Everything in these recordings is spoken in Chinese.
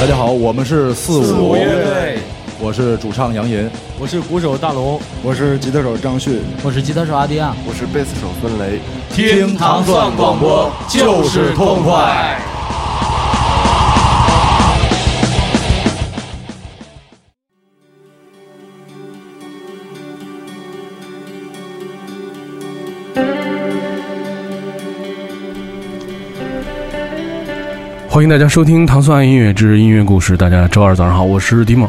大家好，我们是四五。乐队，我是主唱杨银，我是鼓手大龙，我是吉他手张旭，我是吉他手阿迪亚，我是贝斯手孙雷。听糖蒜广播就是痛快。欢迎大家收听《糖蒜音乐之音乐故事》。大家周二早上好，我是迪梦。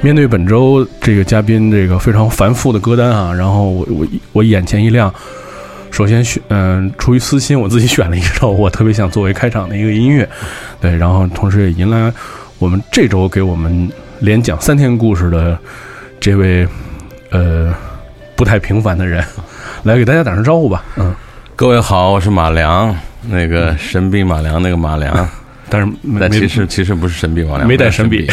面对本周这个嘉宾这个非常繁复的歌单啊，然后我我我眼前一亮，首先选嗯、出于私心，我自己选了一首我特别想作为开场的一个音乐，对，然后同时也迎来我们这周给我们连讲三天故事的这位呃不太平凡的人，来给大家打声招呼吧，嗯。各位好，我是马良，那个神笔马良那个马良，但是没但其实其实不是神笔马良，没带神笔。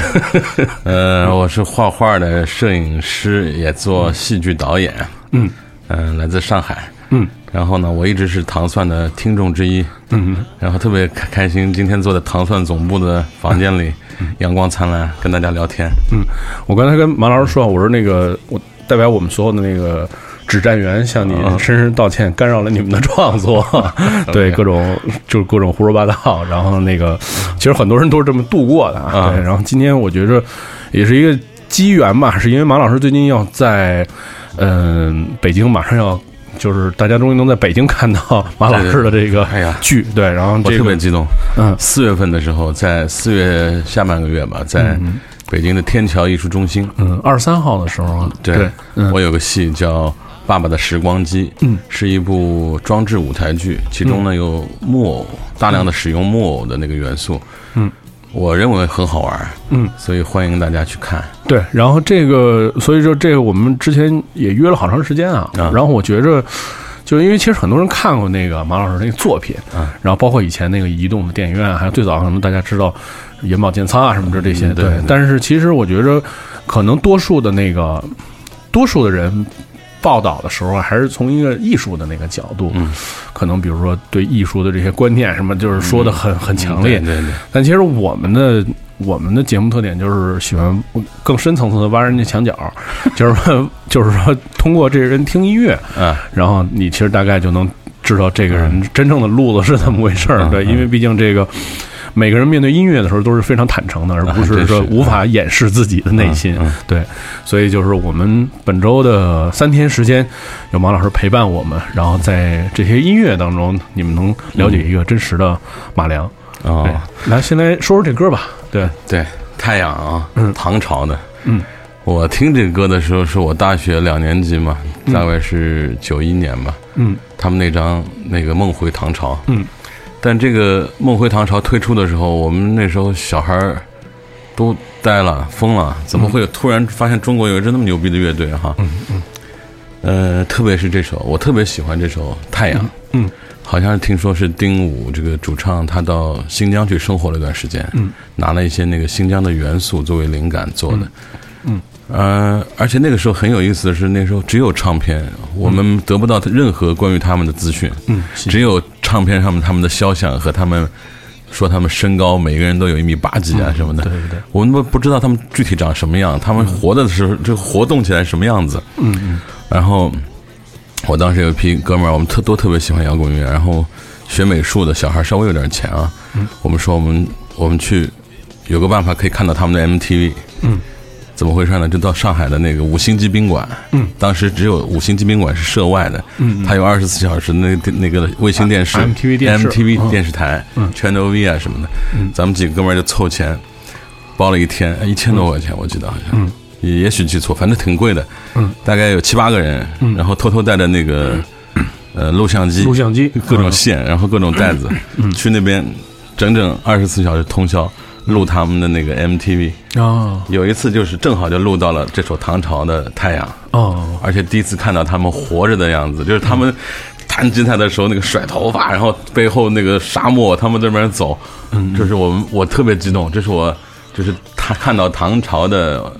呃，我是画画的摄影师，也做戏剧导演。嗯嗯、来自上海。嗯，然后呢，我一直是糖蒜的听众之一。嗯然后特别开开心，今天坐在糖蒜总部的房间里，阳光灿烂，跟大家聊天。嗯，我刚才跟马老师说，我说那个我代表我们所有的那个指战员向你嗯深深道歉，干扰了你们的创作，对各种就是各种胡说八道。然后那个其实很多人都是这么度过的对，然后今天我觉着也是一个机缘吧，是因为马老师最近要在嗯、北京马上要。就是大家终于能在北京看到马老师的这个剧，对，然后我这个特别激动。嗯四月份的时候，在四月下半个月吧，在北京的天桥艺术中心，嗯二十三号的时候啊，对，对，嗯我有个戏叫《爸爸的时光机》，嗯，是一部装置舞台剧，其中呢有木偶，大量的使用木偶的那个元素，嗯，我认为很好玩，嗯，所以欢迎大家去看。对，然后这个，所以说这个我们之前也约了好长时间啊。啊然后我觉着，就是因为其实很多人看过那个马老师那个作品，啊然后包括以前那个移动的电影院，还有最早可能大家知道眼保健操啊什么的这些，嗯对对但是其实我觉着，可能多数的那个多数的人。报道的时候还是从一个艺术的那个角度，嗯可能比如说对艺术的这些观念什么，就是说的很、很强烈，嗯对对对，但其实我们的我们的节目特点就是喜欢更深层次的挖人家墙角，就是说就是说通过这个人听音乐，啊，然后你其实大概就能知道这个人真正的路子是怎么回事儿。对，嗯嗯因为毕竟这个。每个人面对音乐的时候都是非常坦诚的，而不是说无法掩饰自己的内心。嗯嗯对，所以就是我们本周的三天时间，有马老师陪伴我们，然后在这些音乐当中，你们能了解一个真实的马良。哦，，来先来说说这歌吧。对，对，太阳啊，嗯。唐朝的，嗯，我听这个歌的时候是我大学两年级嘛，大概是九一年吧，嗯。他们那张那个《梦回唐朝》，嗯，但这个《梦回唐朝》推出的时候，我们那时候小孩儿都呆了、疯了，怎么会有突然发现中国有一支那么牛逼的乐队哈？嗯嗯，呃，特别是这首，我特别喜欢这首《太阳》，嗯，好像是听说是丁武这个主唱，他到新疆去生活了一段时间，嗯，拿了一些那个新疆的元素作为灵感做的，嗯呃，而且那个时候很有意思的是，那时候只有唱片，我们得不到任何关于他们的资讯，嗯，只有唱片上面他们的肖像和他们说他们身高，每个人都有一米八几啊什么的，对对对，我们都不知道他们具体长什么样，他们活的时候这个活动起来什么样子，嗯嗯。然后我当时有一批哥们儿，我们特都特别喜欢摇滚乐，然后学美术的小孩稍微有点钱啊，嗯。我们说我们我们去有个办法可以看到他们的 MTV，嗯，怎么回事呢？就到上海的那个五星级宾馆，嗯，当时只有五星级宾馆是涉外的，嗯嗯它有二十四小时那个那个卫星电视、啊 MTV 电视 MTV 嗯电视台、嗯 Channel V 啊什么的，嗯咱们几个哥们儿就凑钱包了一天，一千多块钱，我记得好像，嗯也也许记错，反正挺贵的，嗯，大概有七八个人，嗯然后偷偷带着那个呃录像机、录像机各种线，然后各种袋子，嗯去那边整整二十四小时通宵录他们的那个 MTV。哦。有一次就是正好就录到了这首唐朝的《太阳》，哦，而且第一次看到他们活着的样子，就是他们弹吉他的时候那个甩头发，然后背后那个沙漠，他们这边走，嗯。就是我们我特别激动，这是我就是他看到唐朝的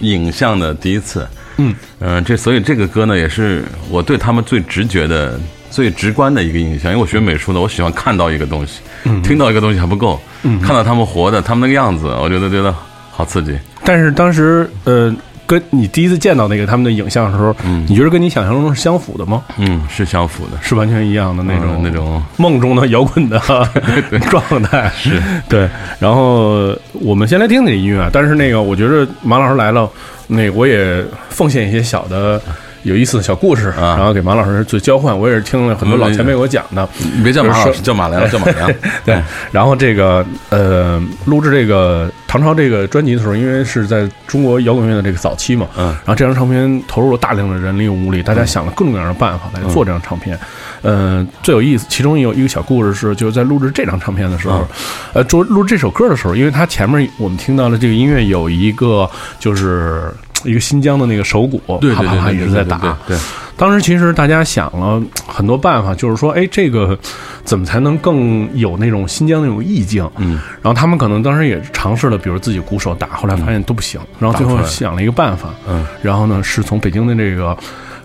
影像的第一次。嗯。嗯、这所以这个歌呢，也是我对他们最直觉的最直观的一个印象。因为我学美术的，我喜欢看到一个东西，听到一个东西还不够，看到他们活的，他们那个样子，我觉得觉得好刺激。但是当时呃，跟你第一次见到那个他们的影像的时候，你觉得跟你想象中是相符的吗？嗯，是相符的，是完全一样的那种、嗯那种梦中的摇滚的 状态，是对。然后我们先来听听音乐，但是那个我觉得马老师来了，那个我也奉献一些小的。有意思的小故事，啊然后给马老师做交换。我也是听了很多老前辈给我讲的，你别叫马老师，叫马良，叫马良。对，然后这个呃，录制这个唐朝这个专辑的时候，因为是在中国摇滚乐的这个早期嘛，嗯然后这张唱片投入了大量的人力物力，大家想了各种各样的办法来做这张唱片。嗯，最有意思，其中有一个小故事是，就是在录制这张唱片的时候，嗯呃，做录这首歌的时候，因为它前面我们听到了这个音乐有一个就是一个新疆的那个手鼓，对对啪啪啪一直在打，对。对，当时其实大家想了很多办法，就是说，哎，这个怎么才能更有那种新疆那种意境？嗯，然后他们可能当时也尝试了，比如自己鼓手打，后来发现都不行，然后最后想了一个办法，嗯，然后呢是从北京的这个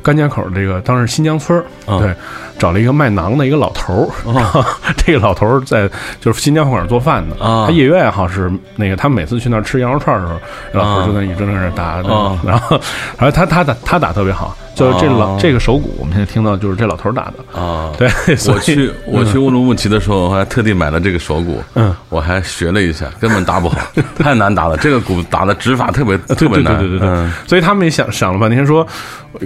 甘家口这个当时新疆村儿，嗯对，找了一个卖馕的一个老头儿，然后 这个老头儿在就是新疆饭馆做饭的，啊。他业余爱好是那个他每次去那儿吃羊肉串的时候，老头儿就在一直在那儿打，啊。然后然后他他打他打特别好，就是这老哦这个手鼓，我们现在听到就是这老头儿打的，啊，对，我去我去乌鲁木齐的时候，我还特地买了这个手鼓，嗯，我还学了一下，根本打不好，太难打了。这个鼓打的指法特别特别难，对对对对对，嗯。所以他们也想想了半天说，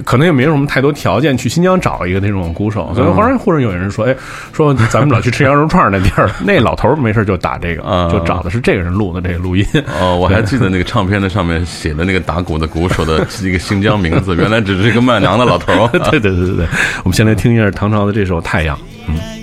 可能也没有什么太多条件去新疆找一个那种鼓手，所以忽然忽然有人说，哎，说咱们老去吃羊肉串儿那地儿，那老头儿没事就打这个，啊就找的是这个人录的这个录音。哦，我还记得那个唱片的上面写的那个打鼓的鼓手的一个新疆名字，原来只是一个卖馕的老头儿。对对对对对，我们先来听一下唐朝的这首《太阳》。已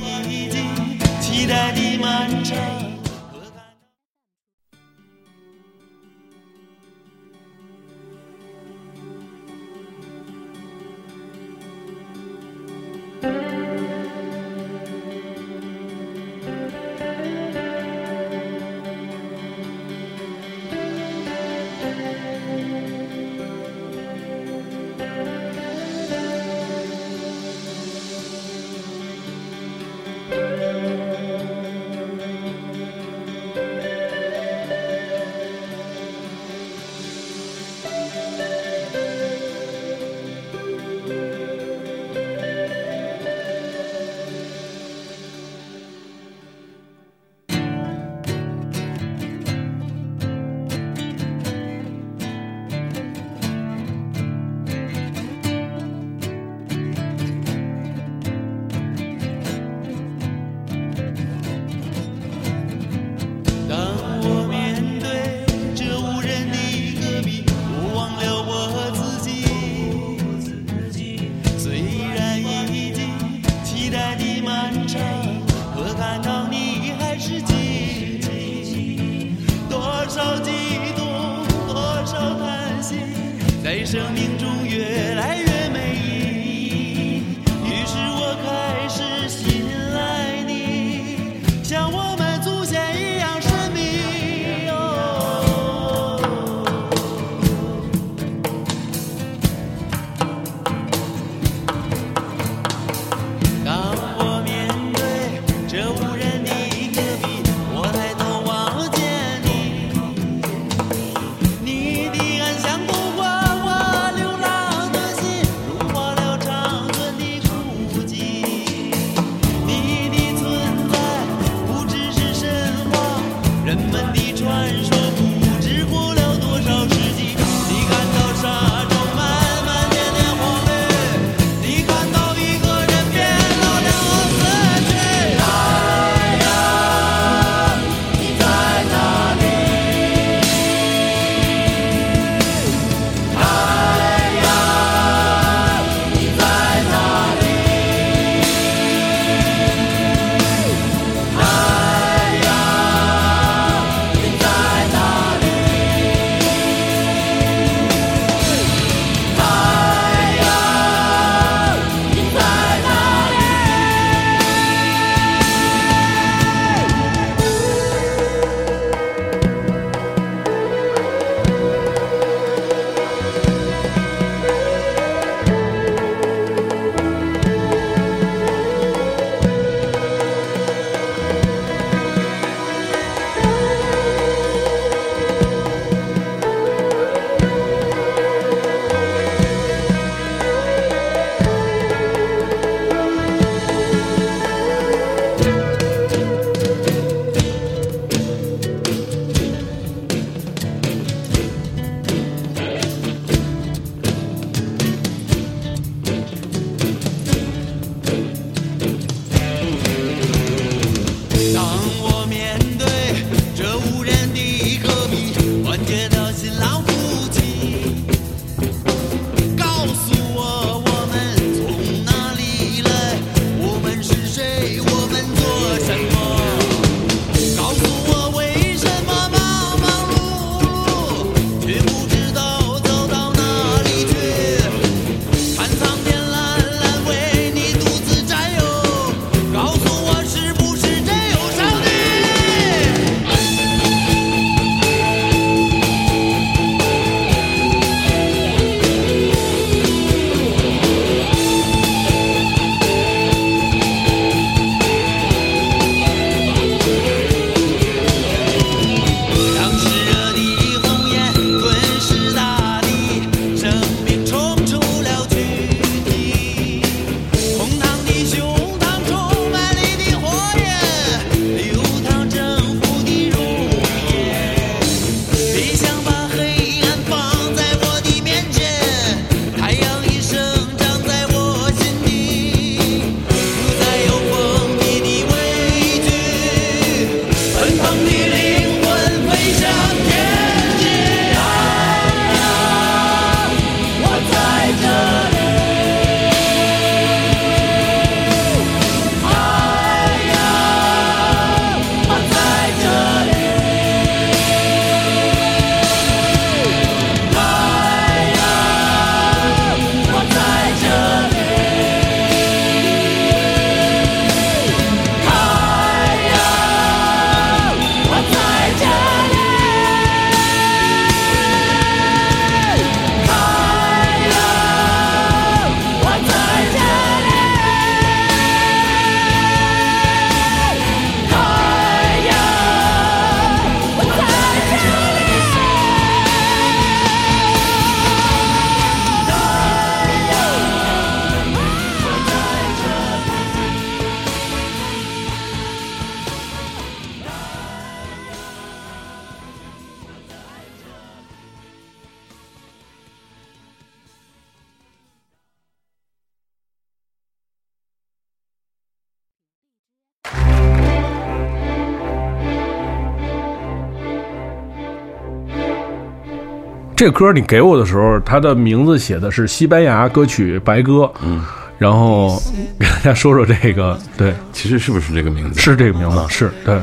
这个歌你给我的时候，它的名字写的是西班牙歌曲《白鸽》，嗯，然后给大家说说这个，对，其实是不是这个名字？是这个名字，是对，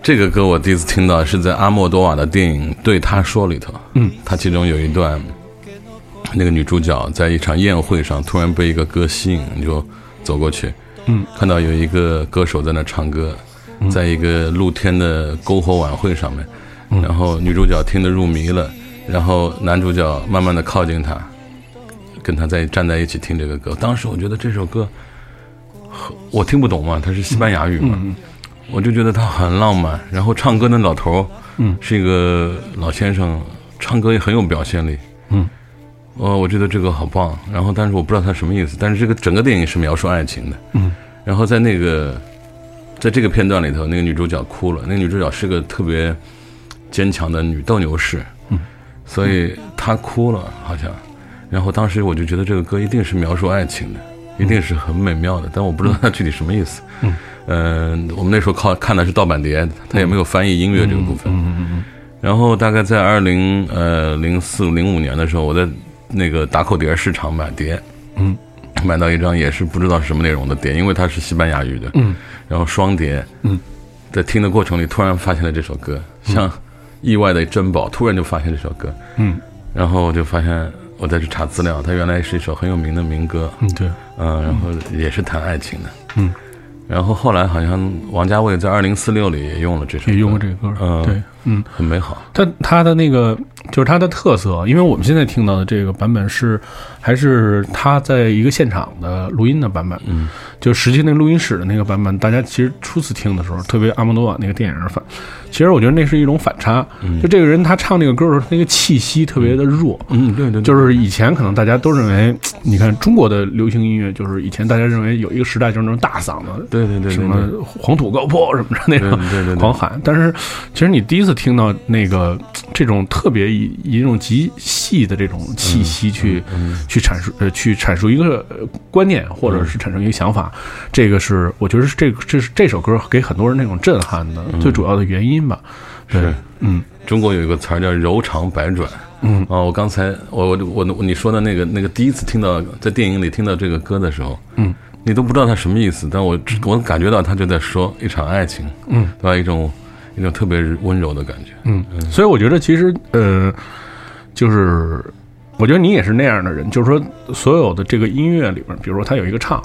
这个歌我第一次听到是在阿莫多瓦的电影《对他说》里头，嗯，他其中有一段，那个女主角在一场宴会上突然被一个歌吸引，就走过去，嗯，看到有一个歌手在那唱歌，在一个露天的篝火晚会上面，然后女主角听得入迷了，然后男主角慢慢的靠近她，跟她在站在一起听这个歌。当时我觉得这首歌，很我听不懂嘛，它是西班牙语嘛，我就觉得它很浪漫。然后唱歌的老头，嗯，是一个老先生，唱歌也很有表现力，嗯，哦，我觉得这个好棒。然后，但是我不知道他什么意思。但是这个整个电影是描述爱情的，嗯，然后在那个，在这个片段里头，那个女主角哭了。那个女主角是个特别坚强的女斗牛士，嗯，所以他哭了，好像。然后当时我就觉得这个歌一定是描述爱情的，一定是很美妙的，但我不知道它具体什么意思。嗯，呃，我们那时候靠看的是盗版碟，它也没有翻译音乐这个部分。嗯嗯然后大概在二零呃零四零五年的时候，我在那个打口碟市场买碟，嗯，买到一张也是不知道是什么内容的碟，因为它是西班牙语的，嗯，然后双碟，嗯，在听的过程里突然发现了这首歌，像意外的珍宝，突然就发现这首歌，嗯。然后我就发现我再去查资料，它原来是一首很有名的民歌，嗯，对，嗯，然后也是谈爱情的，嗯，然后后来好像王家卫在二零四六里也用了这首歌，也用过这个歌，嗯。对，嗯。很美好，它它的那个就是它的特色，因为我们现在听到的这个版本是还是他在一个现场的录音的版本，嗯，就实际那录音室的那个版本，大家其实初次听的时候，特别阿莫多瓦那个电影反，其实我觉得那是一种反差，嗯。就这个人他唱那个歌的时候，那个气息特别的弱，嗯，对对，对。就是以前可能大家都认为，你看中国的流行音乐，就是以前大家认为有一个时代就是那种大嗓子，对对对对。什么黄土高坡什么的那种对对对对。狂喊，但是其实你第一次听到那个这种特别以以一种极细的这种气息去、去阐述呃去阐述一个呃观念，或者是产生一个想法，这个是我觉得是这个这是这首歌给很多人那种震撼的、最主要的原因吧。对是，嗯。中国有一个词儿叫柔肠百转。嗯。啊，我刚才我我我我你说的那个那个第一次听到在电影里听到这个歌的时候，嗯，你都不知道它什么意思，但我我感觉到他就在说一场爱情，嗯，对吧？一种一种特别温柔的感觉。嗯，所以我觉得其实呃，就是我觉得你也是那样的人，就是说所有的这个音乐里边，比如说它有一个唱，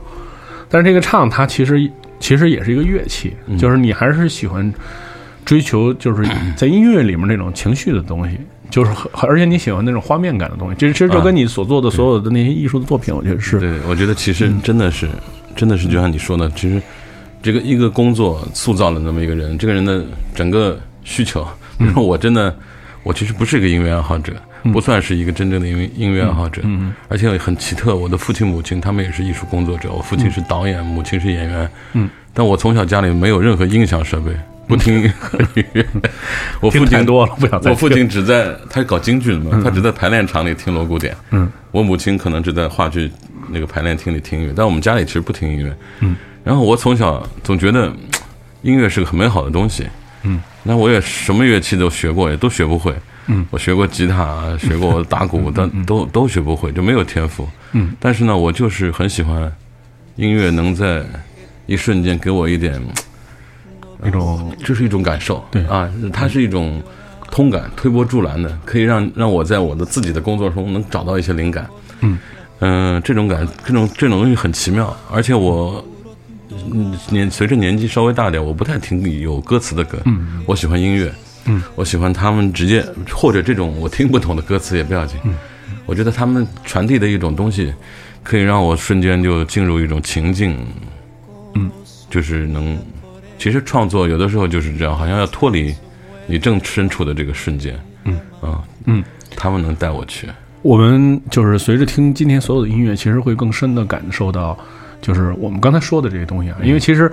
但是这个唱它其实其实也是一个乐器，就是你还是喜欢追求就是 在音乐里面那种情绪的东西。就是很，而且你喜欢那种画面感的东西，其实其实就跟你所做的所有的那些艺术的作品，我觉得是，对，我觉得其实真的是，真的是就像你说的，其实这个一个工作塑造了那么一个人，这个人的整个需求，比如说我真的，我其实不是一个音乐爱好者，不算是一个真正的音乐音乐爱好者，嗯而且很奇特，我的父亲母亲他们也是艺术工作者，我父亲是导演，母亲是演员，嗯，但我从小家里没有任何音响设备，不听 音乐，我父亲多了，不想再我父亲只在他是搞京剧的嘛，他只在排练场里听锣鼓点。嗯，我母亲可能只在话剧那个排练厅里听音乐，但我们家里其实不听音乐。嗯，然后我从小总觉得音乐是个很美好的东西。嗯，那我也什么乐器都学过，也都学不会。嗯，我学过吉他，学过打鼓，但都都学不会，就没有天赋。嗯，但是呢，我就是很喜欢音乐，能在一瞬间给我一点那种这是一种感受，对啊，它是一种通感，推波助澜的，可以让让我在我的自己的工作中能找到一些灵感。嗯嗯、这种感，这种这种东西很奇妙，而且我嗯年随着年纪稍微大点，我不太听有歌词的歌，嗯，我喜欢音乐，嗯，我喜欢他们直接或者这种我听不懂的歌词也不要紧，嗯，我觉得他们传递的一种东西，可以让我瞬间就进入一种情境，嗯，就是能。其实创作有的时候就是这样，好像要脱离你正身处的这个瞬间。嗯啊嗯，他们能带我去。我们就是随着听今天所有的音乐，其实会更深的感受到，就是我们刚才说的这些东西啊。因为其实，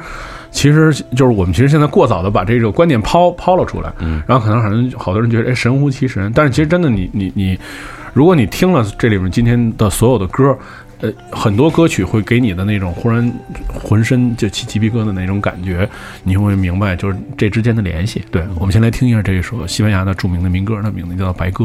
其实就是我们其实现在过早的把这个观点抛抛了出来，嗯，然后可能好像好多人觉得哎神乎其神，但是其实真的你你你，如果你听了这里面今天的所有的歌。呃，很多歌曲会给你的那种忽然浑身就起鸡皮疙瘩的那种感觉，你会明白就是这之间的联系。对，我们先来听一下这一首西班牙的著名的民歌，它名字叫《白鸽》。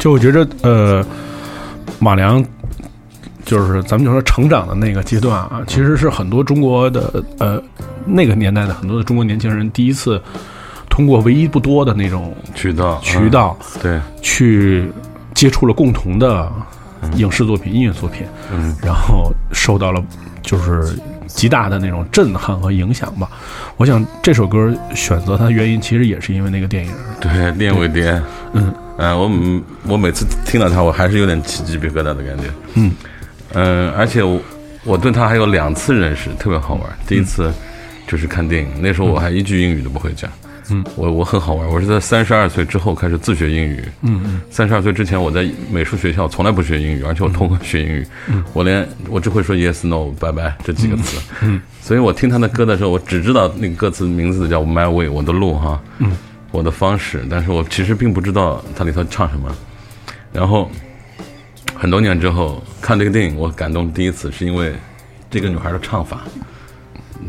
就我觉着，呃，马良就是咱们就说成长的那个阶段啊，其实是很多中国的呃那个年代的很多的中国年轻人第一次通过唯一不多的那种渠道渠道嗯对，去接触了共同的影视作品、音乐作品，嗯，然后受到了就是极大的那种震撼和影响吧。我想这首歌选择它的原因，其实也是因为那个电影。对，练尾蝶，嗯嗯，我每我每次听到他，我还是有点起鸡皮疙瘩的感觉。嗯嗯，而且我我对他还有两次认识，特别好玩。第一次就是看电影，那时候我还一句英语都不会讲。嗯，我我很好玩，我是在三十二岁之后开始自学英语。嗯嗯三十二岁之前，我在美术学校从来不学英语，而且我通过学英语。嗯我连我只会说 yes no 拜拜这几个词。嗯所以我听他的歌的时候，我只知道那个歌词名字叫 My Way，我的路哈。嗯，我的方式，但是我其实并不知道它里头唱什么。然后很多年之后看这个电影，我感动第一次是因为这个女孩的唱法，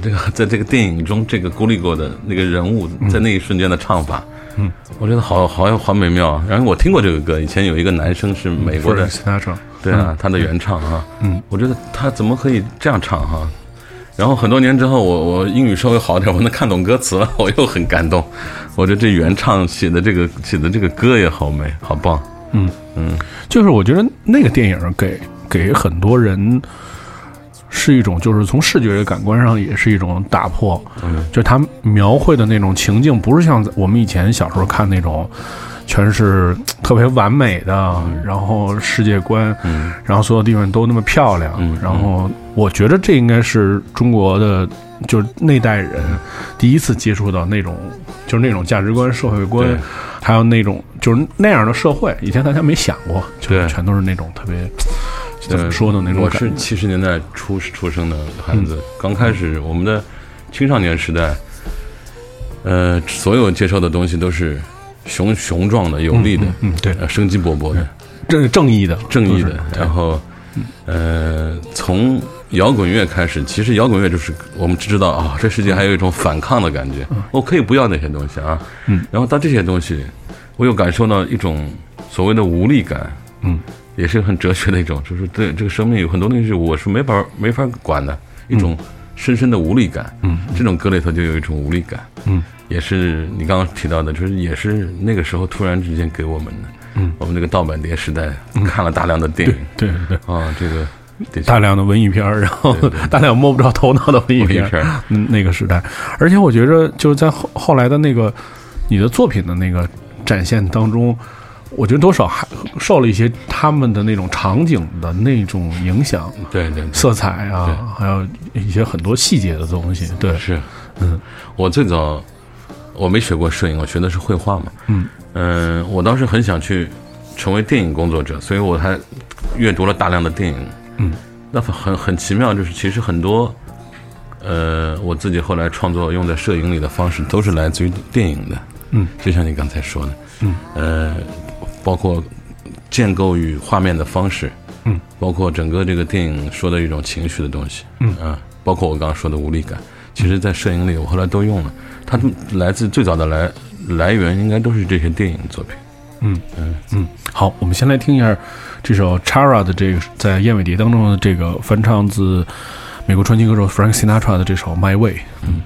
这个在这个电影中，这个孤立过的那个人物在那一瞬间的唱法，嗯，我觉得好好好美妙啊。然后我听过这个歌，以前有一个男生是美国的对啊，他的原唱啊，嗯，我觉得他怎么可以这样唱哈、然后很多年之后，我我英语稍微好点，我能看懂歌词了，我又很感动。我觉得这原唱写的这个写的这个歌也好美，好棒。嗯嗯，就是我觉得那个电影给给很多人是一种，就是从视觉感官上也是一种打破。嗯，就他描绘的那种情境，不是像我们以前小时候看那种，全是 特别完美的，然后世界观，嗯然后所有地方都那么漂亮。嗯然后我觉得这应该是中国的，就是那代人第一次接触到那种，就是那种价值观、社会观，还有那种就是那样的社会，以前大家没想过，就是对。全都是那种特别怎么说呢那种我。是七十年代初出生的孩子，刚开始我们的青少年时代，呃，所有接受的东西都是雄雄壮的、有力的，嗯，对，呃，生机勃勃的。正正义的，正义的然后，呃，从摇滚乐开始，其实摇滚乐就是我们知道啊、这世界还有一种反抗的感觉，我可以不要那些东西啊，嗯，然后到这些东西，我又感受到一种所谓的无力感，嗯，也是很哲学的一种，就是对这个生命有很多东西我是没法没法管的一种深深的无力感，嗯，这种歌里头就有一种无力感，嗯，也是你刚刚提到的，就是也是那个时候突然之间给我们的。嗯，我们这个盗版碟时代看了大量的电影。对对对，啊，这个大量的文艺片儿，然后大量摸不着头脑的文艺片儿，嗯，那个时代，而且我觉着就是在后后来的那个你的作品的那个展现当中，我觉得多少还受了一些他们的那种场景的那种影响，对对对，色彩啊，还有一些很多细节的东西。对，是，嗯，我最早我没学过摄影，我学的是绘画嘛，嗯。嗯，我当时很想去成为电影工作者，所以我还阅读了大量的电影，嗯，那很很奇妙，就是其实很多，呃，我自己后来创作用在摄影里的方式都是来自于电影的，嗯，就像你刚才说的，嗯，呃，包括建构与画面的方式，嗯，包括整个这个电影说的一种情绪的东西，嗯。啊，包括我刚刚说的无力感，其实在摄影里我后来都用了，它们来自最早的来来源应该都是这些电影作品。嗯嗯嗯，好，我们先来听一下这首 Chara 的这个在燕尾蝶当中的这个翻唱自美国传奇歌手 Frank Sinatra 的这首 My Way。嗯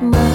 at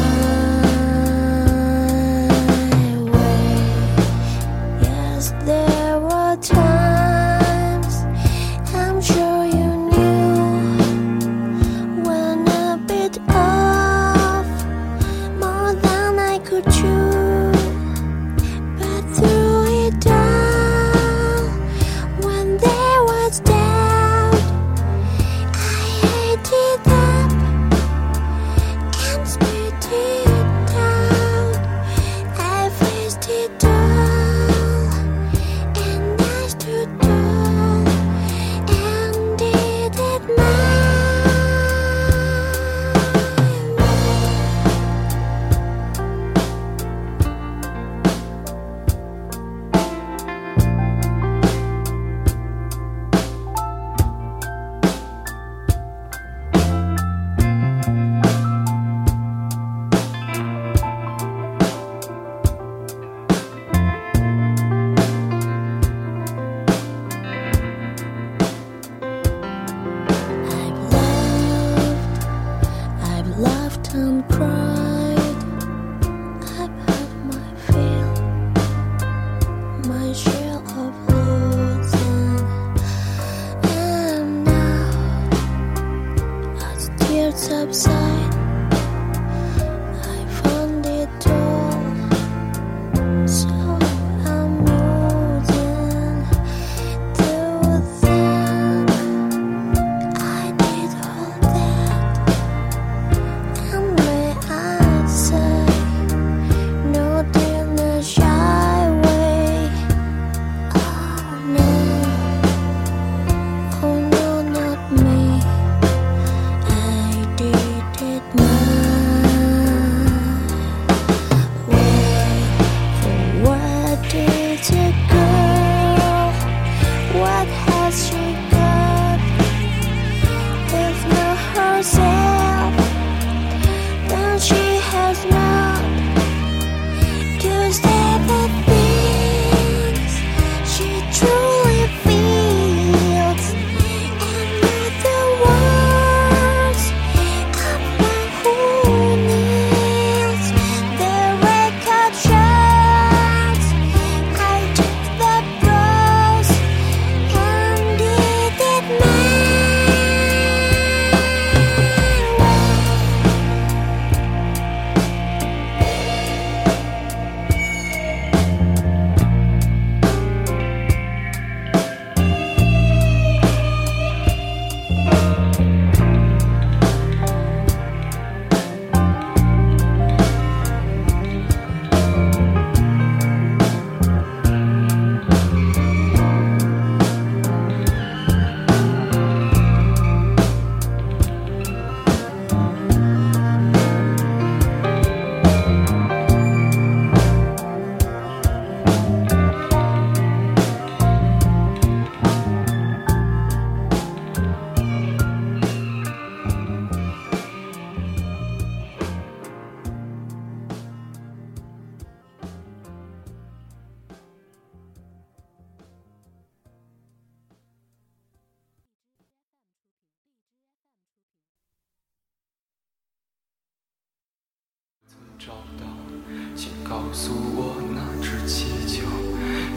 告诉我那只气球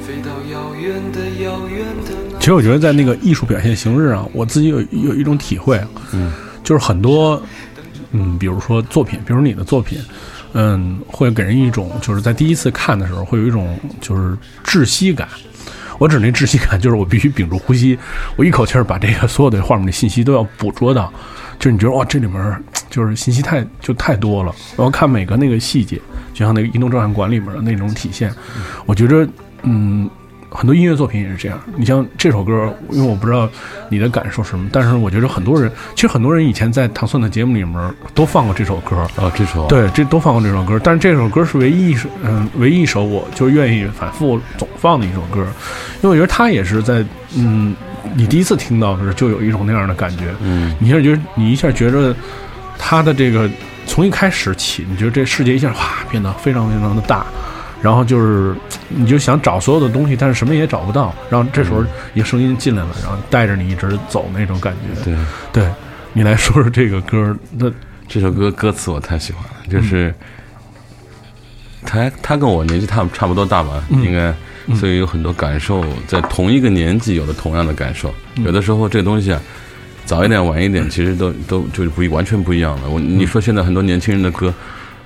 飞到遥远的遥远的。其实我觉得在那个艺术表现形式上，我自己有有一种体会，嗯，就是很多，嗯，比如说作品，比如你的作品，嗯，会给人一种就是在第一次看的时候会有一种就是窒息感。我指那窒息感，就是我必须屏住呼吸，我一口气儿把这个所有的画面的信息都要捕捉到，就你觉得哇，这里面就是信息太就太多了，我要看每个那个细节，就像那个移动照相馆里面的那种体现，我觉着，嗯，很多音乐作品也是这样。你像这首歌，因为我不知道你的感受是什么，但是我觉得很多人，其实很多人以前在唐蒜的节目里面都放过这首歌。哦，这首对，这都放过这首歌，但是这首歌是唯一一首，嗯，唯一一首我就愿意反复总放的一首歌，因为我觉得它也是在，嗯，你第一次听到的时候就有一种那样的感觉，嗯，你一下觉得你一下觉着他的这个从一开始起，你觉得这世界一下哗变得非常非常的大，然后就是你就想找所有的东西，但是什么也找不到，然后这时候一个声音进来了，然后带着你一直走那种感觉，对，对你来说说这个歌，那这首歌歌词我太喜欢了，就是他他跟我年纪差差不多大吧，应该，所以有很多感受，在同一个年纪有了同样的感受。有的时候这个东西啊，早一点晚一点，其实都都就是不一完全不一样了。我你说现在很多年轻人的歌，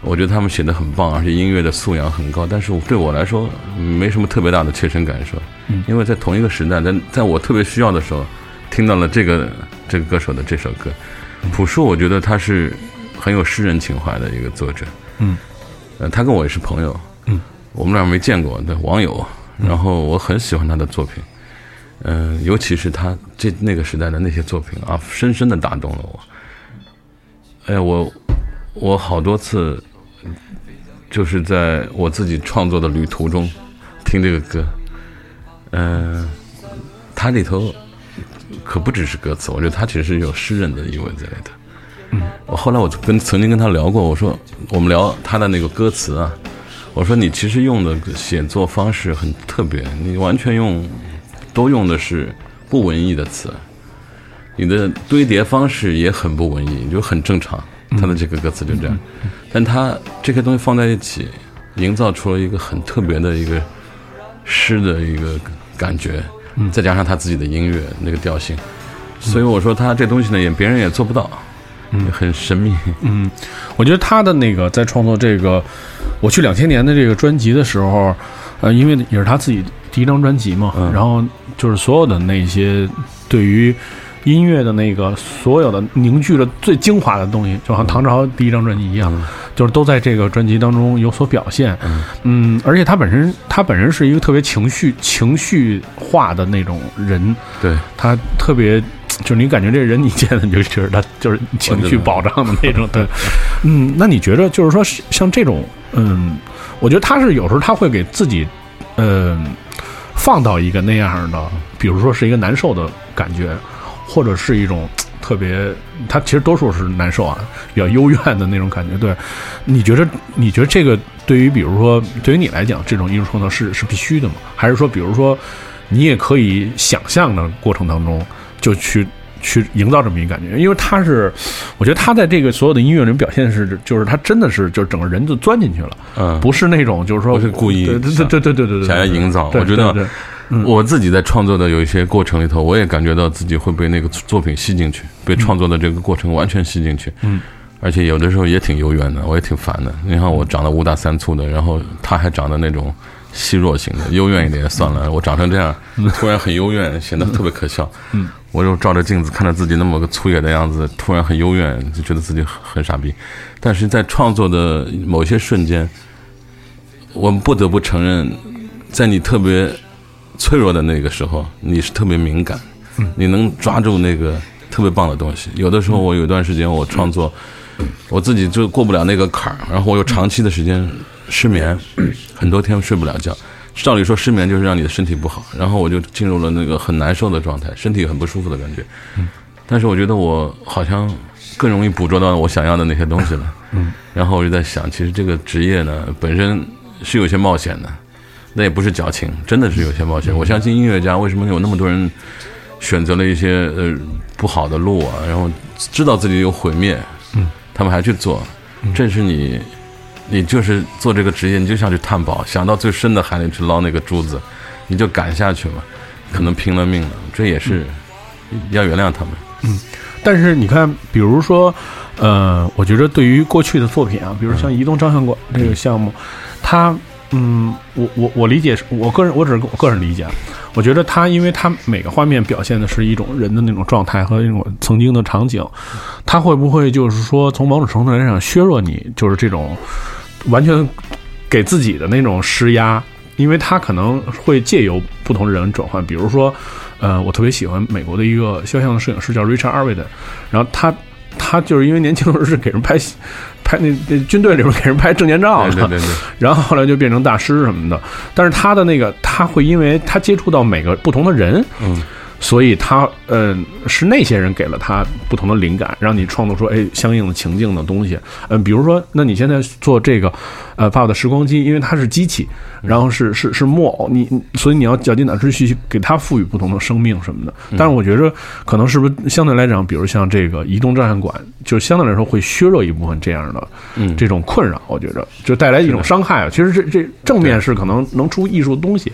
我觉得他们写的很棒，而且音乐的素养很高，但是对我来说没什么特别大的切身感受，因为在同一个时代，在在我特别需要的时候，听到了这个这个歌手的这首歌。朴树，我觉得他是很有诗人情怀的一个作者。嗯，呃，他跟我也是朋友。嗯，我们俩没见过，对网友。然后我很喜欢他的作品，嗯、尤其是他这那个时代的那些作品啊，深深的打动了我。哎呀，我我好多次就是在我自己创作的旅途中听这个歌，嗯、它里头可不只是歌词，我觉得它其实是有诗人的意味在里头。嗯，我后来我跟曾经跟他聊过，我说我们聊他的那个歌词啊，我说你其实用的写作方式很特别，你完全用都用的是不文艺的词，你的堆叠方式也很不文艺，就很正常。他的这个歌词就这样，但他这些东西放在一起，营造出了一个很特别的一个诗的一个感觉，再加上他自己的音乐那个调性，所以我说他这东西呢，也别人也做不到。很神秘。嗯，我觉得他的那个在创作这个，我去两千年的这个专辑的时候，呃，因为也是他自己第一张专辑嘛，嗯。然后就是所有的那些对于音乐的那个所有的凝聚了最精华的东西，就好像唐朝第一张专辑一样，就是都在这个专辑当中有所表现。嗯而且他本身他本身是一个特别情绪情绪化的那种人，对，他特别，就是你感觉这人你见了你就觉得他 就是情绪保障的那种，对，嗯，那你觉得就是说像这种，嗯，我觉得他是有时候他会给自己，嗯，放到一个那样的，比如说是一个难受的感觉，或者是一种特别，他其实多数是难受啊，比较幽怨的那种感觉。对，你觉得你觉得这个对于比如说对于你来讲，这种艺术创作是是必须的吗？还是说，比如说你也可以想象的过程当中就去去营造这么一个感觉？因为他是，我觉得他在这个所有的音乐里表现是，就是他真的是就是整个人就钻进去了，嗯，不是那种就是说故意对对想对对对对对，想要营造我觉得我自己在创作的有一些过程里头，我也感觉到自己会被那个作品吸进去，被创作的这个过程完全吸进去。嗯，而且有的时候也挺幽怨的，我也挺烦的。你看我长得五大三粗的，然后他还长得那种细弱型的，幽怨一点也算了。我长成这样，突然很幽怨，显得特别可笑。嗯，我就照着镜子看着自己那么个粗野的样子，突然很幽怨，就觉得自己很很傻逼。但是在创作的某些瞬间，我们不得不承认，在你特别脆弱的那个时候，你是特别敏感，你能抓住那个特别棒的东西。有的时候，我有一段时间我创作，我自己就过不了那个坎儿，然后我又长期的时间失眠，很多天睡不了觉。照理说，失眠就是让你的身体不好，然后我就进入了那个很难受的状态，身体很不舒服的感觉。但是我觉得我好像更容易捕捉到我想要的那些东西了。嗯，然后我就在想，其实这个职业呢，本身是有些冒险的，那也不是矫情，真的是有些冒险。我相信音乐家为什么有那么多人选择了一些呃不好的路啊，然后知道自己有毁灭，嗯，他们还去做，正是你。你就是做这个职业，你就想去探宝，想到最深的海里去捞那个珠子，你就敢下去嘛，可能拼了命了，这也是要原谅他们。嗯但是你看，比如说，呃，我觉得对于过去的作品啊，比如像移动照相馆这个项目，它，嗯，我我我理解是，我个人我只是我个人理解，我觉得它，因为它每个画面表现的是一种人的那种状态和一种曾经的场景，它会不会就是说从某种程度来讲削弱你，就是这种完全给自己的那种施压？因为它可能会借由不同的人转换，比如说，呃，我特别喜欢美国的一个肖像的摄影师叫 Richard Arvid，然后他他就是因为年轻的时候是给人拍 拍那那军队里边给人拍证件照 然后后来就变成大师什么的。但是他的那个他会因为他接触到每个不同的人，嗯，所以他嗯、是那些人给了他不同的灵感，让你创作出哎相应的情境的东西。嗯，比如说，那你现在做这个呃爸爸的时光机，因为它是机器，然后是是是木偶，你你所以你要绞尽脑汁去给它赋予不同的生命什么的。但是我觉着可能是不是相对来讲，比如像这个移动照相馆，就相对来说会削弱一部分这样的嗯这种困扰，我觉着就带来一种伤害啊。其实这这正面是可能能出艺术的东西，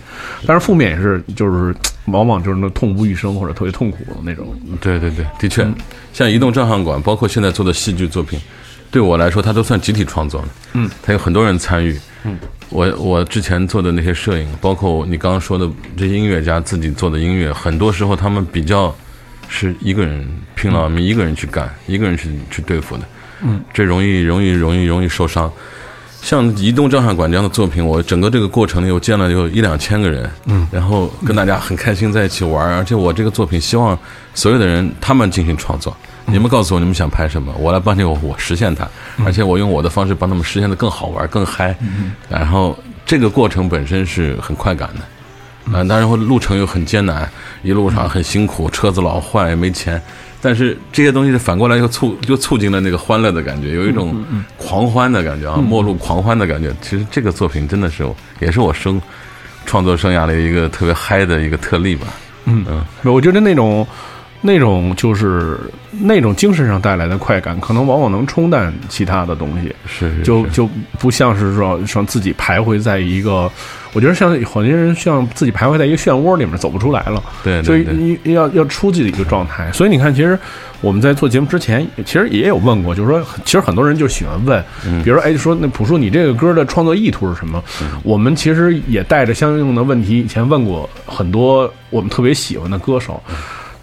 但是负面也是就是往往就是那痛不欲生或者特别痛苦的那种。对对对，的确，像移动照相馆，包括现在做的戏剧作品，对我来说，它都算集体创作的。嗯，它有很多人参与。嗯，我我之前做的那些摄影，包括你刚刚说的这些音乐家自己做的音乐，很多时候他们比较是一个人拼了命，一个人去干，一个人去去对付的。嗯，这容易容易容易容易受伤。像移动照相馆这样的作品，我整个这个过程里，我见了有一两千个人，嗯，然后跟大家很开心在一起玩，而且我这个作品希望所有的人他们进行创作，你们告诉我你们想拍什么，我来帮你我我实现它，而且我用我的方式帮他们实现的更好玩、更嗨，然后这个过程本身是很快感的。啊，当然会路程又很艰难，一路上很辛苦，车子老坏没钱，但是这些东西反过来又促又促进了那个欢乐的感觉，有一种狂欢的感觉啊，末路狂欢的感觉。其实这个作品真的是也是我生创作生涯的一个特别嗨的一个特例吧。嗯，我觉得那种，那种就是那种精神上带来的快感，可能往往能冲淡其他的东西。是是就是就不像是说像自己徘徊在一个，我觉得像好些人像自己徘徊在一个漩涡里面走不出来了，对所以你要要出自己一个状态。所以你看，其实我们在做节目之前，其实也有问过，就是说，其实很多人就喜欢问，比如说，哎，说那朴树，你这个歌的创作意图是什么？我们其实也带着相应的问题，以前问过很多我们特别喜欢的歌手。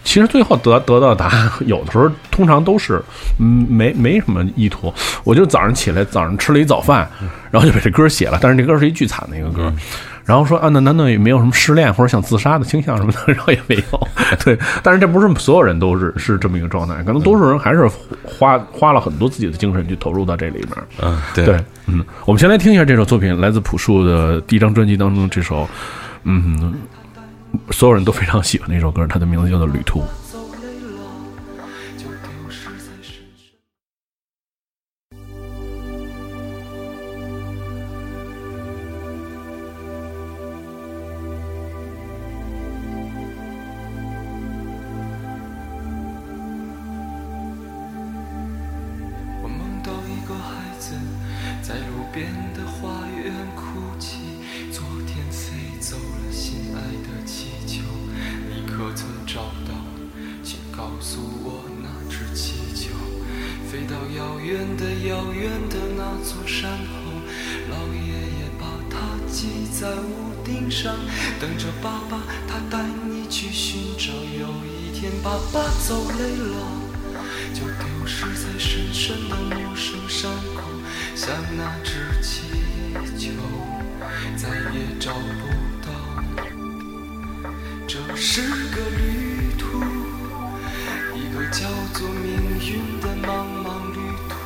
其实最后得得到的答案，有的时候通常都是，嗯，没没什么意图。我就早上起来，早上吃了一早饭，然后就把这歌写了。但是这歌是一巨惨的一个歌，然后说啊，那难道也没有什么失恋或者想自杀的倾向什么的？然后也没有。对，但是这不是所有人都是是这么一个状态，可能多数人还是花花了很多自己的精神去投入到这里面。嗯，对对，嗯，我们先来听一下这首作品，来自朴树的第一张专辑当中这首，嗯，所有人都非常喜欢的一首歌，它的名字叫做《旅途》。再也找不到。这是个旅途，一个叫做命运的茫茫旅途。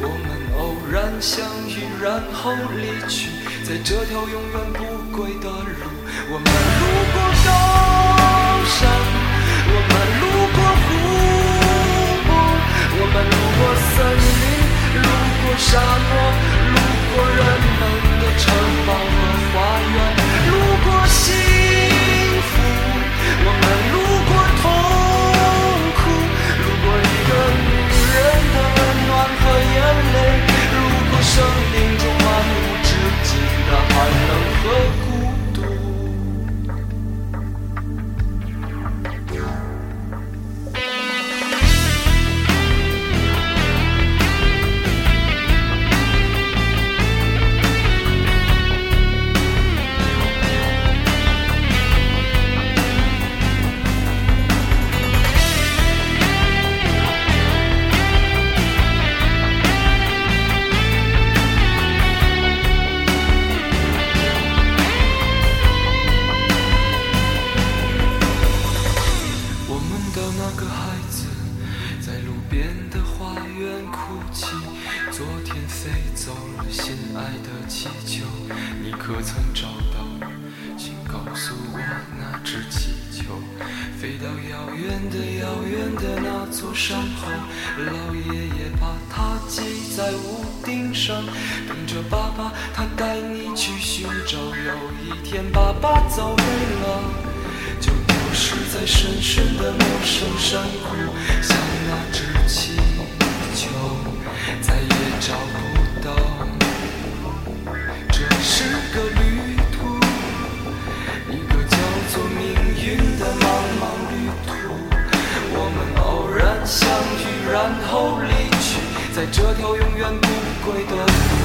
我们偶然相遇，然后离去，在这条永远不归的路。我们路过高山，我们路过湖泊，我们路过森林，路过沙漠，路过人们的城堡和花园，路过陌生山谷，像那只气球，再也找不到。这是个旅途，一个叫做命运的茫茫旅途。我们偶然相遇，然后离去，在这条永远不归的路。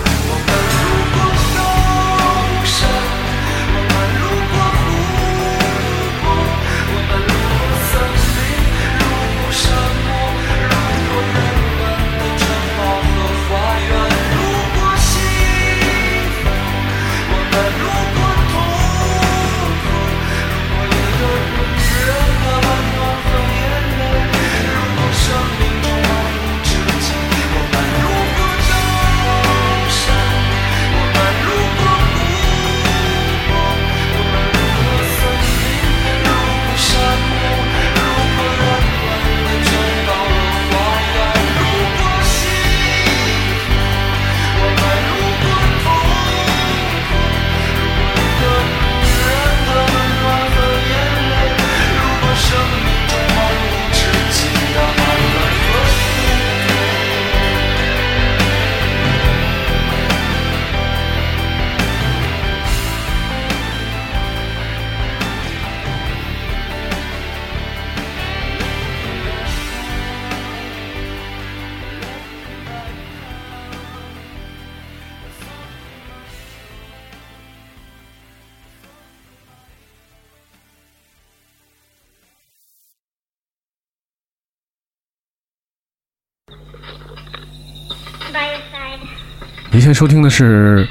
现在收听的是《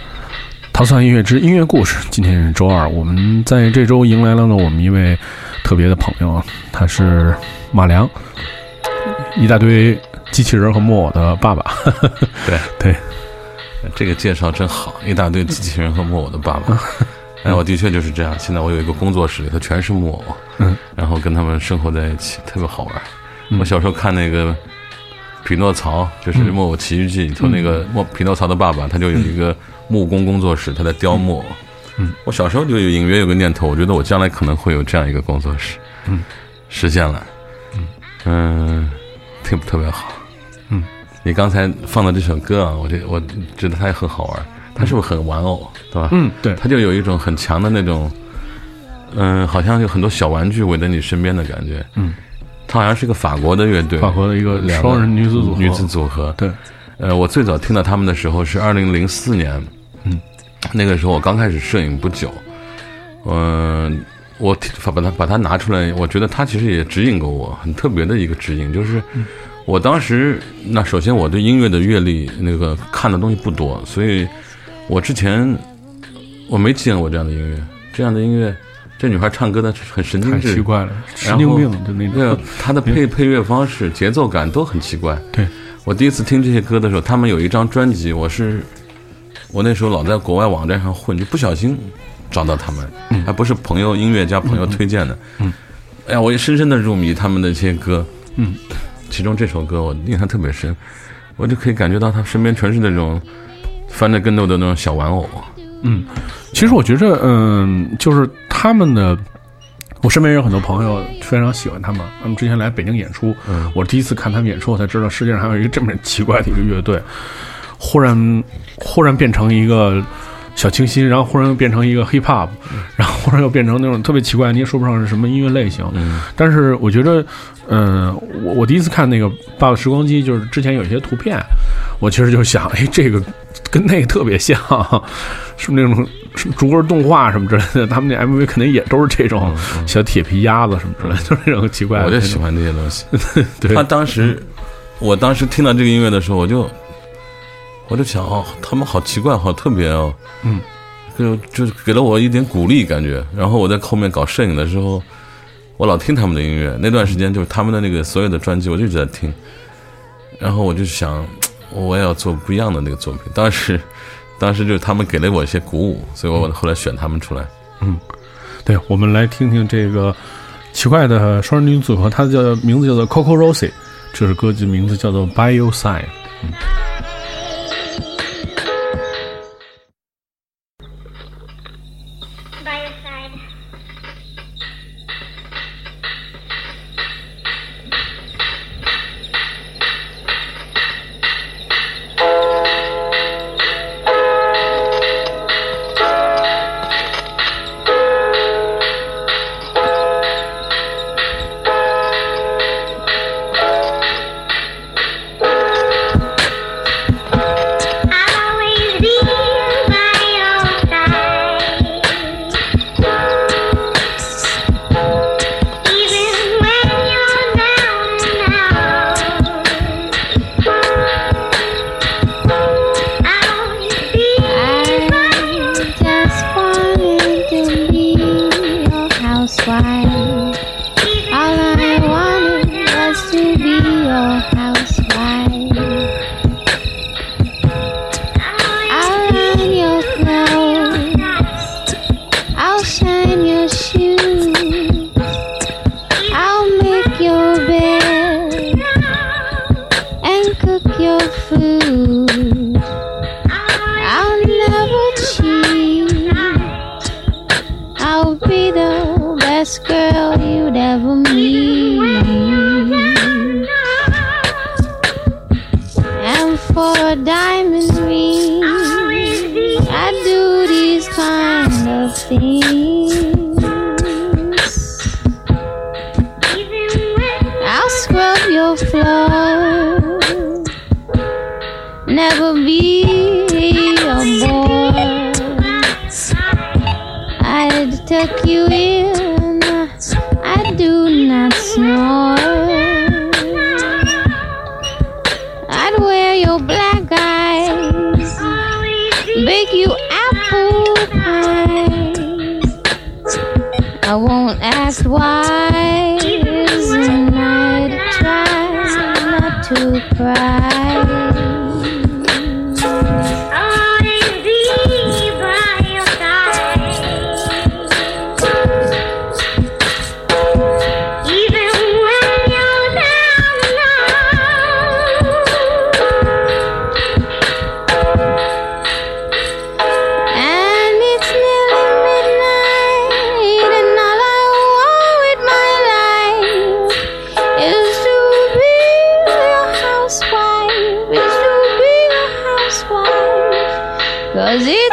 陶蒜音乐之音乐故事》。今天是周二，我们在这周迎来了呢我们一位特别的朋友啊，他是马良，一大堆机器人和木偶的爸爸。对对，这个介绍真好，一大堆机器人和木偶的爸爸。哎，我的确就是这样。现在我有一个工作室里头全是木偶，嗯，然后跟他们生活在一起，特别好玩。我小时候看那个《匹诺曹》，就是《木偶奇遇记》里头那个木匹诺曹的爸爸，他就有一个木工工作室，他在雕木偶。嗯，我小时候就有隐约有个念头，我觉得我将来可能会有这样一个工作室。嗯，实现了。嗯，特特别好。嗯，你刚才放的这首歌啊，我这我觉得它也很好玩，它是不是很玩偶，对吧？嗯，对，它就有一种很强的那种，嗯，好像有很多小玩具围在你身边的感觉。嗯，它好像是个法国的乐队，法国的一个双人女子组合。女子组合。对，呃，我最早听到他们的时候是二零零四年，嗯，那个时候我刚开始摄影不久，嗯、我提把它把它拿出来，我觉得它其实也指引过我，很特别的一个指引，就是我当时那首先我对音乐的阅历那个看的东西不多，所以我之前我没见过这样的音乐，这样的音乐，这女孩唱歌的很神经太质，奇怪了，神经病就那种。，它的配配乐方式、节奏感都很奇怪。对，我第一次听这些歌的时候，他们有一张专辑，我是我那时候老在国外网站上混，就不小心找到他们，还不是朋友音乐家朋友推荐的。嗯，哎呀，我也深深的入迷他们的这些歌。嗯，其中这首歌我印象特别深，我就可以感觉到他身边全是那种翻着跟斗的那种小玩偶。嗯，其实我觉着，嗯，就是他们的，我身边有很多朋友非常喜欢他们。他们之前来北京演出，嗯我第一次看他们演出，我才知道世界上还有一个这么奇怪的一个乐队，忽然忽然变成一个小清新，然后忽然又变成一个 hip hop，然后忽然又变成那种特别奇怪，你也说不上是什么音乐类型。嗯但是我觉得，嗯、我我第一次看那个《爸爸时光机》，就是之前有一些图片，我其实就想，哎，这个跟那个特别像，是那种什么竹棍动画什么之类的，他们那 MV 肯定也都是这种小铁皮鸭子什么之类的，就是那种奇怪的。我就喜欢这些东西。对他当时，我当时听到这个音乐的时候，我就，我就想，哦，他们好奇怪，好特别哦，嗯，就就给了我一点鼓励感觉。然后我在后面搞摄影的时候，我老听他们的音乐，那段时间就是他们的那个所有的专辑，我就一直在听。然后我就想，我也要做不一样的那个作品。当时，当时就是他们给了我一些鼓舞，所以我后来选他们出来。嗯对，我们来听听这个奇怪的双人女组合，它叫名字叫做 Coco Rosie，这首歌曲名字叫做 By Your Side。嗯 was it?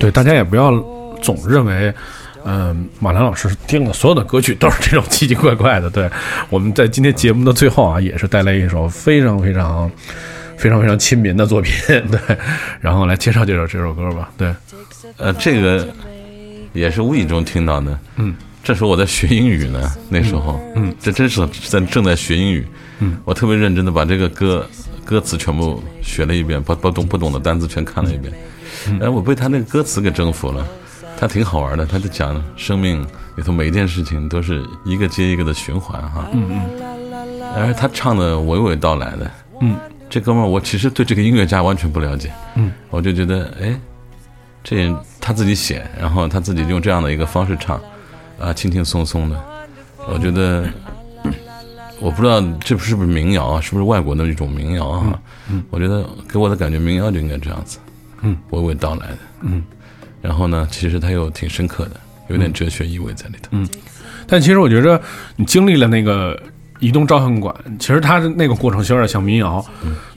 对，大家也不要总认为，嗯、马良老师听的所有的歌曲都是这种奇奇怪怪的。对，我们在今天节目的最后啊，也是带来一首非常非常非常非常亲民的作品。对，然后来介绍介绍这首歌吧。对，呃，这个也是无意中听到的。嗯，这时候我在学英语呢，那时候，嗯，这真是在正在学英语。嗯，我特别认真的把这个歌歌词全部学了一遍，把不懂不懂的单词全看了一遍。嗯哎，我被他那个歌词给征服了，他挺好玩的。他就讲生命里头每一件事情都是一个接一个的循环哈。嗯嗯。而他唱的娓娓道来的。嗯，这哥们儿我其实对这个音乐家完全不了解。嗯，我就觉得哎。这人他自己写，然后他自己用这样的一个方式唱，啊，轻轻松松的，我觉得，我不知道这是不是民谣啊，是不是外国的一种民谣啊？嗯，我觉得给我的感觉，民谣就应该这样子，嗯，娓娓道来的，嗯，然后呢，其实它又挺深刻的，有点哲学意味在里头，嗯。但其实我觉着你经历了那个移动照相馆，其实它的那个过程有点像民谣，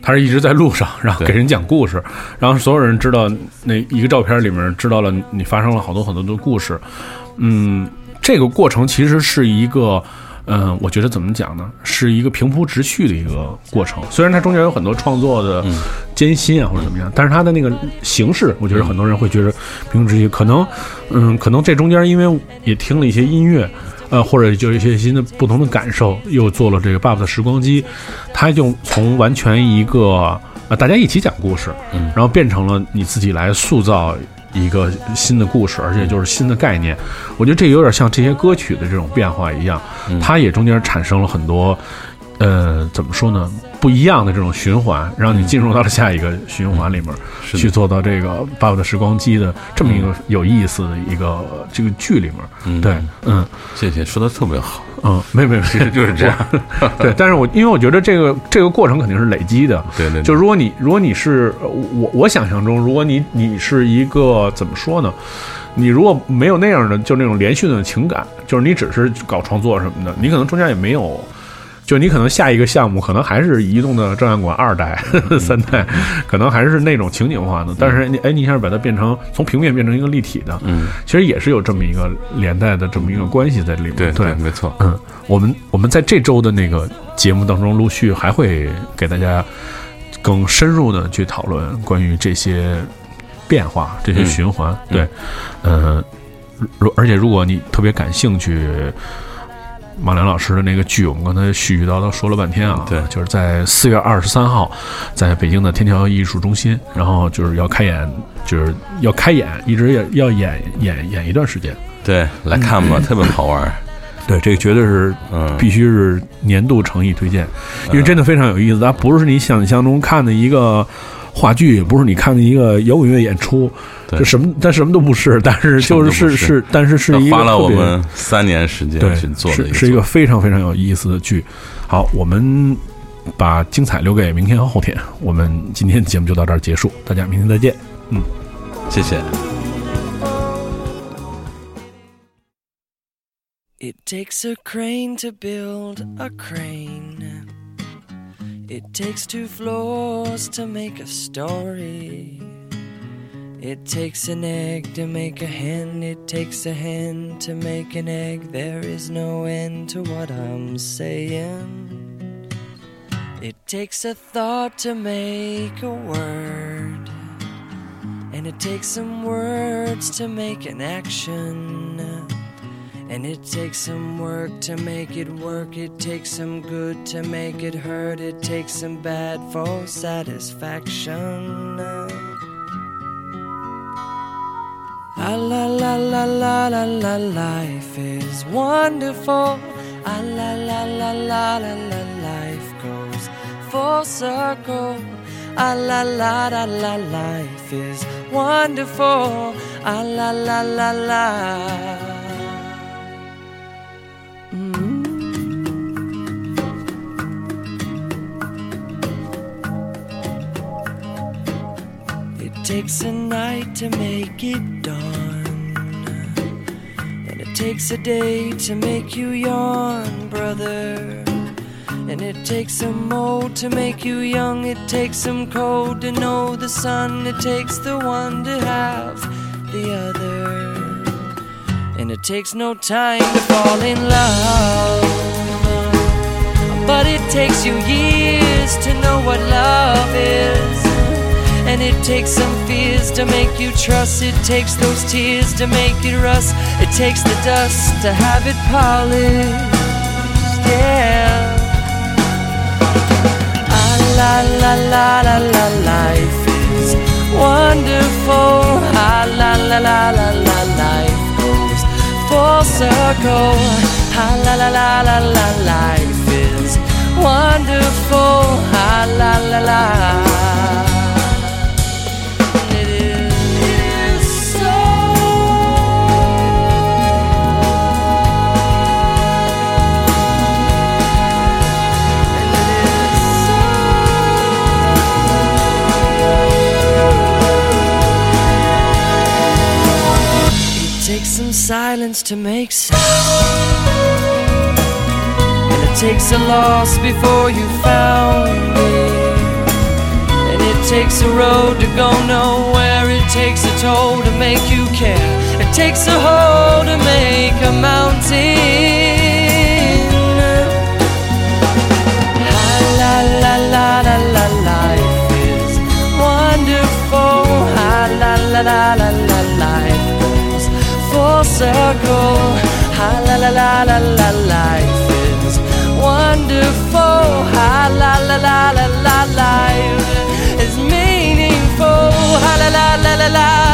它是一直在路上，然后给人讲故事，然后所有人知道那一个照片里面知道了你发生了好多很多的故事，嗯，这个过程其实是一个。嗯，我觉得怎么讲呢？是一个平铺直叙的一个过程。虽然它中间有很多创作的艰辛啊，或者怎么样，但是它的那个形式，我觉得很多人会觉得平铺直叙。可能，嗯，可能这中间因为也听了一些音乐，呃，或者就一些新的不同的感受，又做了这个《爸爸的时光机》，它就从完全一个呃大家一起讲故事，嗯然后变成了你自己来塑造一个新的故事，而且就是新的概念。我觉得这有点像这些歌曲的这种变化一样，嗯它也中间产生了很多，呃，怎么说呢？不一样的这种循环，让你进入到了下一个循环里面，去做到这个《爸爸的时光机》的这么一个有意思的一个呃这个剧里面。嗯对，嗯谢谢，说的特别好，嗯，没没没，其实就是这样。对，但是我因为我觉得这个这个过程肯定是累积的，对对，就如果你如果你是呃我我想象中，如果你你是一个怎么说呢？你如果没有那样的就那种连续的情感，就是你只是搞创作什么的，你可能中间也没有。就你可能下一个项目可能还是移动的照相馆二代、三代，可能还是那种情景化的，但是你哎，你一下把它变成从平面变成一个立体的，嗯，其实也是有这么一个连带的这么一个关系在里面。对对，没错，嗯，我们我们在这周的那个节目当中，陆续还会给大家更深入的去讨论关于这些变化、这些嗯循环。对，呃，如而且如果你特别感兴趣。马良老师的那个剧，我们刚才絮絮叨叨说了半天啊，对就是在四月二十三号，在北京的天桥艺术中心，然后就是要开演，就是要开演，一直要要演演演一段时间，对，来看吧，特别好玩儿。对，这个绝对是嗯，必须是年度诚意推荐，因为真的非常有意思。它不是你想象中看的一个话剧，也不是你看的一个摇滚乐演出，对这什么，但什么都不是。但是就是是是是，但是是一个花了我们三年时间对去做的是是一个非常非常有意思的剧。好，我们把精彩留给明天和后天。我们今天的节目就到这儿结束，大家明天再见。嗯谢谢。It takes a crane to build a crane. It takes two floors to make a story. It takes an egg to make a hen. It takes a hen to make an egg. There is no end to what I'm saying. It takes a thought to make a word. And it takes some words to make an action. And it takes some work to make it work. It takes some good to make it hurt. It takes some bad for satisfaction. La la la la la la la life is wonderful. Ah la la la la la la life goes full circle. Ah la la la la life is wonderful. Ah la la la la. Takes a night to make it dawn. And it takes a day to make you yawn, brother. And it takes some mold to make you young. It takes some cold to know the sun. It takes the one to have the other. And it takes no time to fall in love. But it takes you years to know what love is. And it takes some fears to make you trust. It takes those tears to make it rust. It takes the dust to have it polished. Yeah. Ah, la la la la la life is wonderful. Ah, la la la la la life goes full circle. Ah, la la la la la life is wonderful. Ah, la la la. Silence to make sound. And it takes a loss before you found it. And it takes a road to go nowhere. It takes a toll to make you care. It takes a hole to make a mountain. La la la la la life is wonderful. La la la la circle. Ha la la la la la, life is wonderful. Ha la la la la la, life is meaningful. Ha la la la la la.